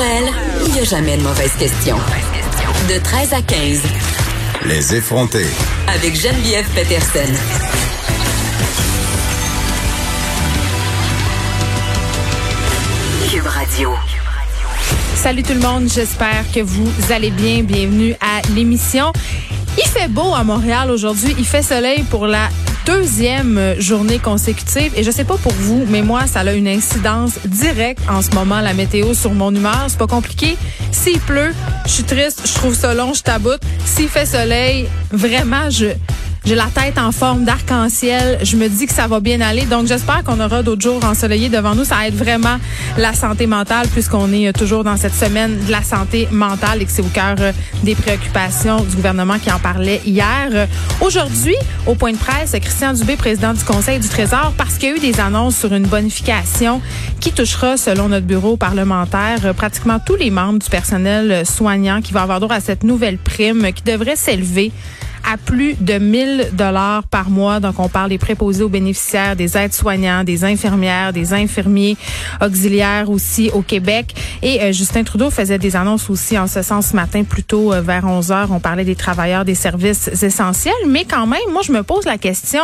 elle, il n'y a jamais de mauvaise question. De 13 à 15. Les effronter. Avec Geneviève Peterson. Cube Radio. Salut tout le monde, j'espère que vous allez bien. Bienvenue à l'émission. Il fait beau à Montréal aujourd'hui. Il fait soleil pour la deuxième journée consécutive. Et je sais pas pour vous, mais moi, ça a une incidence directe en ce moment, la météo, sur mon humeur. C'est pas compliqué. S'il pleut, je suis triste, je trouve ça long, je taboute. S'il fait soleil, vraiment, je j'ai la tête en forme d'arc-en-ciel. Je me dis que ça va bien aller. Donc, j'espère qu'on aura d'autres jours ensoleillés devant nous. Ça aide vraiment la santé mentale puisqu'on est toujours dans cette semaine de la santé mentale et que c'est au cœur euh, des préoccupations du gouvernement qui en parlait hier. Aujourd'hui, au point de presse, Christian Dubé, président du Conseil du Trésor, parce qu'il y a eu des annonces sur une bonification qui touchera, selon notre bureau parlementaire, euh, pratiquement tous les membres du personnel soignant qui va avoir droit à cette nouvelle prime qui devrait s'élever à plus de 1000 dollars par mois. Donc, on parle des préposés aux bénéficiaires, des aides-soignants, des infirmières, des infirmiers auxiliaires aussi au Québec. Et euh, Justin Trudeau faisait des annonces aussi en ce sens ce matin, plutôt euh, vers 11 heures. On parlait des travailleurs des services essentiels. Mais quand même, moi, je me pose la question.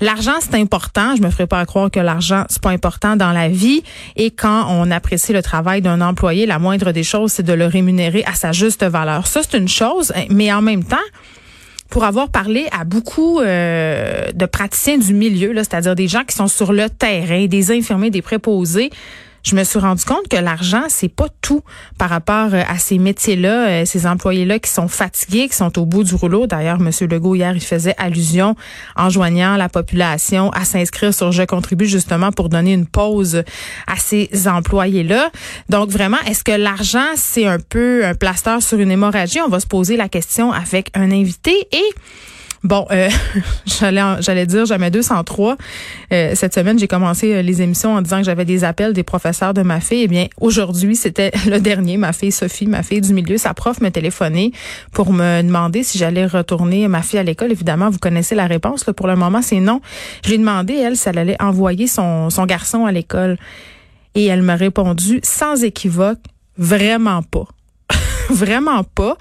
L'argent, c'est important. Je me ferai pas croire que l'argent, c'est pas important dans la vie. Et quand on apprécie le travail d'un employé, la moindre des choses, c'est de le rémunérer à sa juste valeur. Ça, c'est une chose. Mais en même temps, pour avoir parlé à beaucoup euh, de praticiens du milieu, c'est-à-dire des gens qui sont sur le terrain, des infirmiers, des préposés, je me suis rendu compte que l'argent, c'est pas tout par rapport euh, à ces métiers-là, euh, ces employés-là qui sont fatigués, qui sont au bout du rouleau. D'ailleurs, M. Legault, hier, il faisait allusion en joignant la population à s'inscrire sur Je contribue justement pour donner une pause à ces employés-là. Donc, vraiment, est-ce que l'argent, c'est un peu un plaster sur une hémorragie? On va se poser la question avec un invité et Bon, euh, j'allais j'allais dire jamais 203. Euh, cette semaine, j'ai commencé euh, les émissions en disant que j'avais des appels des professeurs de ma fille. Eh bien, aujourd'hui, c'était le dernier. Ma fille Sophie, ma fille du milieu, sa prof me téléphonait pour me demander si j'allais retourner ma fille à l'école. Évidemment, vous connaissez la réponse. Là, pour le moment, c'est non. Je lui ai demandé, elle, si elle allait envoyer son garçon à l'école. Et elle m'a répondu sans équivoque, vraiment pas. vraiment pas.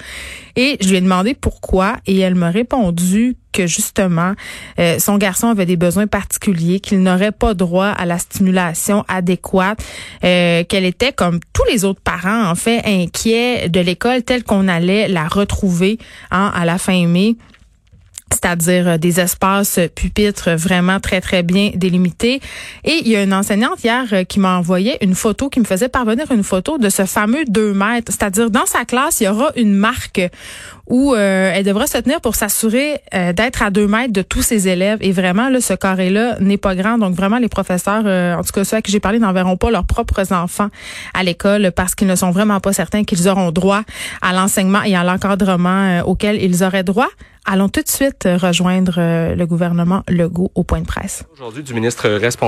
Et je lui ai demandé pourquoi et elle m'a répondu que justement euh, son garçon avait des besoins particuliers, qu'il n'aurait pas droit à la stimulation adéquate, euh, qu'elle était comme tous les autres parents en fait inquiets de l'école telle qu'on allait la retrouver hein, à la fin mai c'est-à-dire euh, des espaces pupitres vraiment très, très bien délimités. Et il y a une enseignante hier euh, qui m'a envoyé une photo, qui me faisait parvenir une photo de ce fameux 2 mètres. C'est-à-dire, dans sa classe, il y aura une marque où euh, elle devra se tenir pour s'assurer d'être à 2 mètres de tous ses élèves. Et vraiment, là, ce carré-là n'est pas grand. Donc, vraiment, les professeurs, en tout cas ceux à qui j'ai parlé, n'enverront pas leurs propres enfants à l'école parce qu'ils ne sont vraiment pas certains qu'ils auront droit à l'enseignement et à l'encadrement auquel ils auraient droit. Allons tout de suite rejoindre euh, le gouvernement Legault au point de presse.